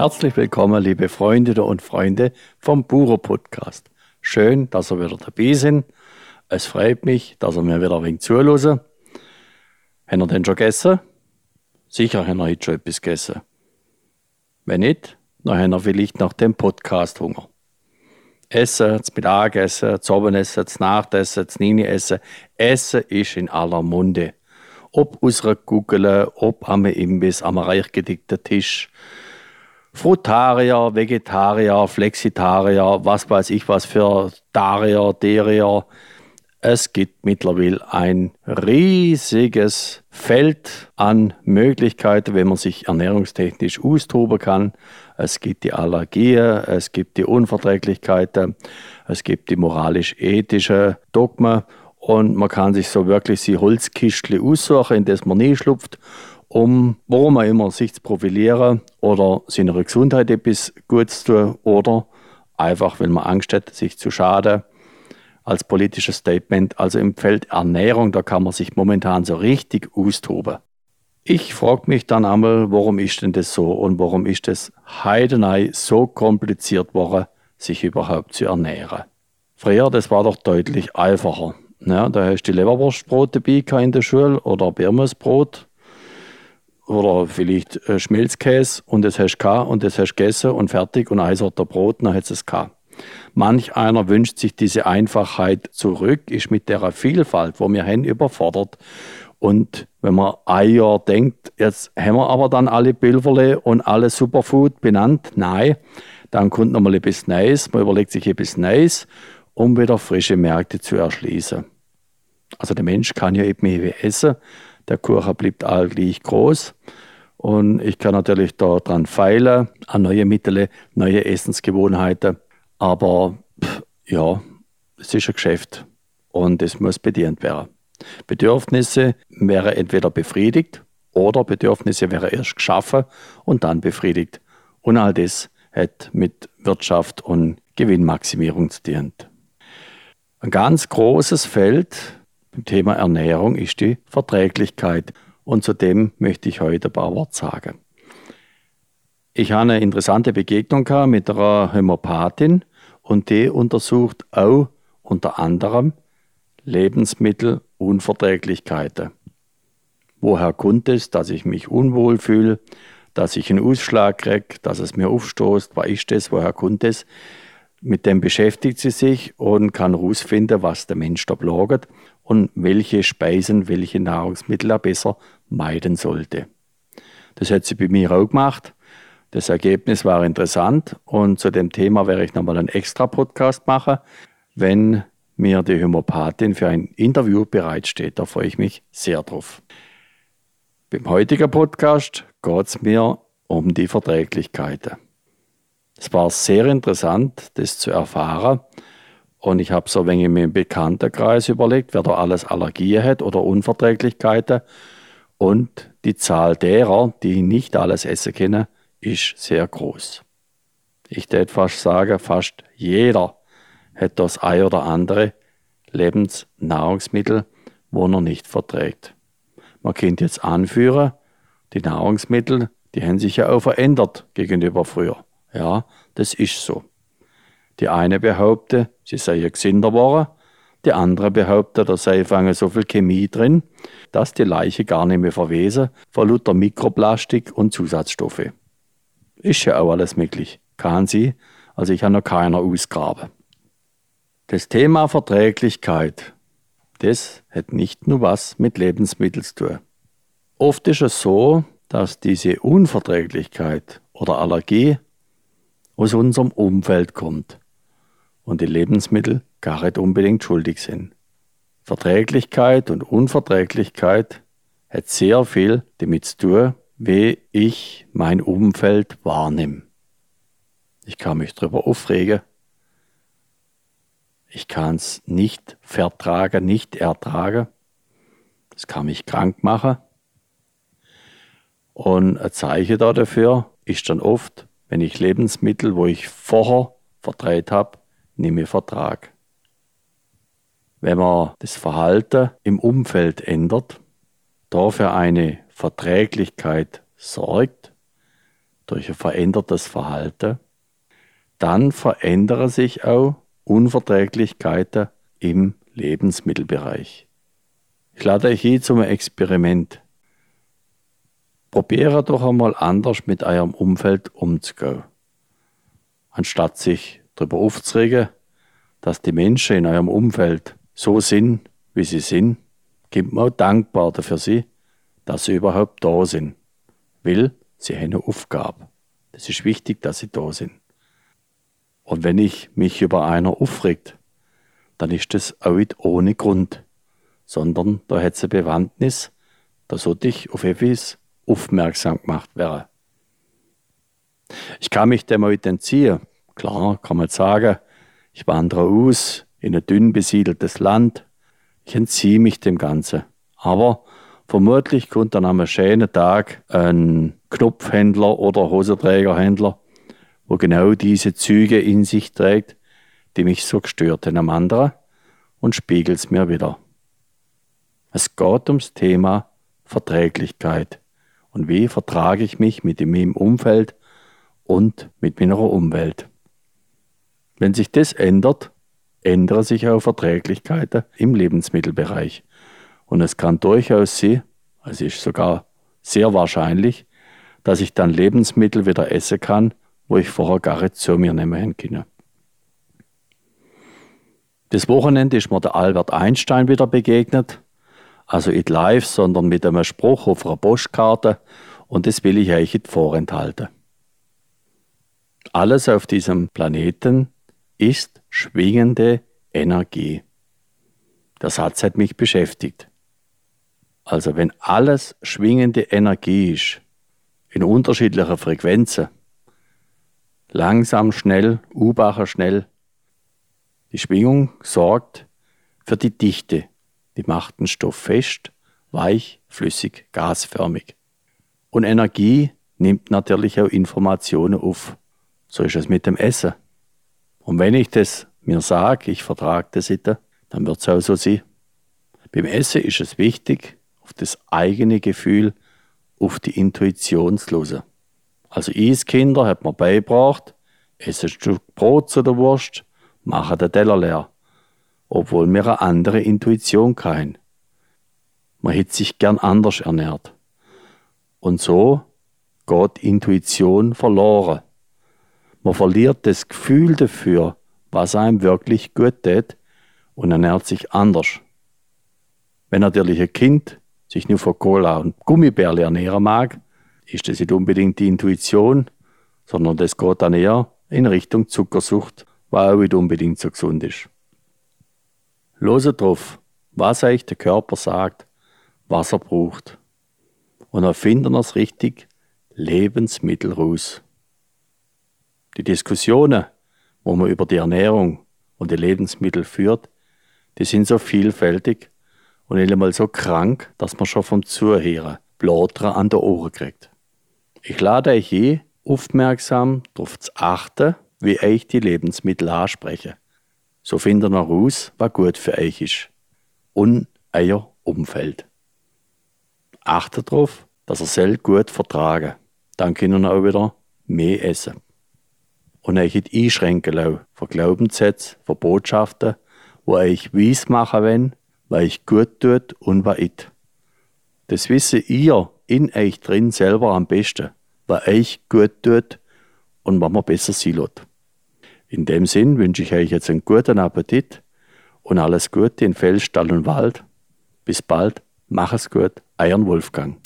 Herzlich willkommen, liebe Freunde und Freunde vom Buro Podcast. Schön, dass ihr wieder dabei sind. Es freut mich, dass ihr mir wieder ein wenig zuhören. Haben ihr denn schon gegessen? Sicher haben ihr heute schon etwas gegessen. Wenn nicht, dann haben ihr vielleicht nach dem Podcast Hunger. Essen, das Mittagessen, das Abendessen, das Nachtessen, das Nini-Essen. Essen ist in aller Munde. Ob aus einer ob am Imbiss, am reich gedickten Tisch. Frutarier, Vegetarier, Flexitarier, was weiß ich was für Darier, Derier. Es gibt mittlerweile ein riesiges Feld an Möglichkeiten, wenn man sich ernährungstechnisch austoben kann. Es gibt die Allergien, es gibt die Unverträglichkeiten, es gibt die moralisch-ethischen Dogmen und man kann sich so wirklich die Holzkistle aussuchen, in das man nie schlupft, um, warum man immer sich zu profilieren oder seiner Gesundheit etwas Gutes zu tun oder einfach, weil man Angst hat, sich zu schaden als politisches Statement. Also im Feld Ernährung, da kann man sich momentan so richtig austoben. Ich frage mich dann einmal, warum ist denn das so und warum ist das Heidenei so kompliziert worden, sich überhaupt zu ernähren. Früher, das war doch deutlich einfacher. Ja, da hast du die Leberwurstbrot dabei in der Schule oder Birmusbrot oder vielleicht Schmelzkäse und das hast du und das hast du gegessen und fertig und eins hat der Brot, dann hat es gehabt. Manch einer wünscht sich diese Einfachheit zurück, ist mit der Vielfalt, wo wir haben, überfordert. Und wenn man Jahr denkt, jetzt haben wir aber dann alle Bilderle und alle Superfood benannt, nein, dann kommt noch mal etwas Neues, man überlegt sich etwas Neues, um wieder frische Märkte zu erschließen. Also der Mensch kann ja eben essen, der Kuchen bleibt allgleich groß. Und ich kann natürlich daran feilen, an neue Mittel, neue Essensgewohnheiten. Aber pff, ja, es ist ein Geschäft und es muss bedient werden. Bedürfnisse wären entweder befriedigt oder Bedürfnisse wären erst geschaffen und dann befriedigt. Und all das hat mit Wirtschaft und Gewinnmaximierung zu tun. Ein ganz großes Feld Thema Ernährung ist die Verträglichkeit. Und zu dem möchte ich heute ein paar Worte sagen. Ich habe eine interessante Begegnung mit einer Hämopathin, und die untersucht auch unter anderem Lebensmittelunverträglichkeiten. Woher kommt es, dass ich mich unwohl fühle, dass ich einen Ausschlag kriege, dass es mir aufstoßt, was ist das, woher kommt es? Mit dem beschäftigt sie sich und kann herausfinden, was der Mensch da bloggt und welche Speisen, welche Nahrungsmittel er besser meiden sollte. Das hat sie bei mir auch gemacht. Das Ergebnis war interessant und zu dem Thema werde ich nochmal einen extra Podcast machen, wenn mir die Homöopathin für ein Interview bereitsteht. Da freue ich mich sehr drauf. Beim heutigen Podcast geht es mir um die Verträglichkeiten. Es war sehr interessant, das zu erfahren. Und ich habe so wenig in meinem Bekanntenkreis überlegt, wer da alles Allergien hat oder Unverträglichkeiten. Und die Zahl derer, die nicht alles essen können, ist sehr groß. Ich würde fast sagen, fast jeder hat das ein oder andere Lebensnahrungsmittel, wo er nicht verträgt. Man könnte jetzt anführen, die Nahrungsmittel, die haben sich ja auch verändert gegenüber früher. Ja, das ist so. Die eine behauptet, sie seien gesünder geworden, die andere behauptet, da sei fange so viel Chemie drin, dass die Leiche gar nicht mehr verwesen vor lauter Mikroplastik und Zusatzstoffe. Ist ja auch alles möglich. Kann sie. Also ich habe noch keiner ausgraben. Das Thema Verträglichkeit, das hat nicht nur was mit Lebensmitteln zu tun. Oft ist es so, dass diese Unverträglichkeit oder Allergie aus unserem Umfeld kommt und die Lebensmittel gar nicht unbedingt schuldig sind. Verträglichkeit und Unverträglichkeit hat sehr viel damit zu tun, wie ich mein Umfeld wahrnehme. Ich kann mich darüber aufregen. Ich kann es nicht vertragen, nicht ertragen. Es kann mich krank machen. Und ein Zeichen dafür ist dann oft, wenn ich Lebensmittel, wo ich vorher vertreibt habe, nicht mehr vertrage. Wenn man das Verhalten im Umfeld ändert, dafür eine Verträglichkeit sorgt, durch ein verändertes Verhalten, dann verändern sich auch Unverträglichkeiten im Lebensmittelbereich. Ich lade euch hier zum Experiment. Probiere doch einmal anders mit eurem Umfeld umzugehen. Anstatt sich darüber aufzuregen, dass die Menschen in eurem Umfeld so sind, wie sie sind, gibt man auch dankbar dafür sie, dass sie überhaupt da sind. Will, sie haben eine Aufgabe. Das ist wichtig, dass sie da sind. Und wenn ich mich über einer aufregt, dann ist das auch nicht ohne Grund, sondern da hat es eine Bewandtnis, da sollte ich auf etwas aufmerksam gemacht werden. Ich kann mich dem auch entziehen. Klar, kann man sagen, ich wandere aus in ein dünn besiedeltes Land, ich entziehe mich dem Ganzen. Aber vermutlich kommt dann am schönen Tag ein Knopfhändler oder Hosenträgerhändler, wo genau diese Züge in sich trägt, die mich so gestört haben am anderen, und spiegelt es mir wieder. Es geht ums Thema Verträglichkeit und wie vertrage ich mich mit meinem Umfeld und mit meiner Umwelt. Wenn sich das ändert, ändern sich auch Verträglichkeiten im Lebensmittelbereich. Und es kann durchaus sein, es ist sogar sehr wahrscheinlich, dass ich dann Lebensmittel wieder essen kann, wo ich vorher gar nicht zu mir nehmen konnte. Das Wochenende ist mir der Albert Einstein wieder begegnet. Also nicht live, sondern mit einem Spruch auf einer Postkarte. Und das will ich euch nicht vorenthalten. Alles auf diesem Planeten ist schwingende Energie. Der Satz hat mich beschäftigt. Also wenn alles schwingende Energie ist, in unterschiedlicher Frequenzen, langsam, schnell, U-Bacher schnell, die Schwingung sorgt für die Dichte, die macht den Stoff fest, weich, flüssig, gasförmig. Und Energie nimmt natürlich auch Informationen auf. So ist es mit dem Essen. Und wenn ich das mir sage, ich vertrage das nicht, dann wird es auch so sein. Beim Essen ist es wichtig, auf das eigene Gefühl, auf die Intuition zu hören. Also ich Kinder hat mir beigebracht, esse ein Stück Brot oder Wurst, mache den Teller leer. Obwohl wir eine andere Intuition kein. Man hätte sich gern anders ernährt. Und so geht Intuition verloren. Man verliert das Gefühl dafür, was einem wirklich gut tät und ernährt sich anders. Wenn natürlich ein Kind sich nur von Cola und Gummibärle ernähren mag, ist das nicht unbedingt die Intuition, sondern das geht dann eher in Richtung Zuckersucht, was auch nicht unbedingt so gesund ist. Lose drauf, was euch der Körper sagt, was er braucht. Und dann finden wir es richtig Lebensmittel raus. Die Diskussionen, wo man über die Ernährung und die Lebensmittel führt, die sind so vielfältig und nicht einmal so krank, dass man schon vom Zuhören Blätter an der Ohren kriegt. Ich lade euch je aufmerksam darauf zu achten, wie euch die Lebensmittel ansprechen. So findet ihr heraus, was gut für euch ist und euer Umfeld. Achtet darauf, dass ihr selbst gut vertragen. Dann können ihr auch wieder mehr essen und euch nicht einschränken lassen von Glaubenssätzen, von Botschaften, wo euch weiss machen wollen, was euch gut tut und was nicht. Das wisst ihr in euch drin selber am besten, was euch gut tut und was man besser lässt. In dem Sinn wünsche ich euch jetzt einen guten Appetit und alles Gute in Fels, Stall und Wald. Bis bald, mach es gut, euer Wolfgang.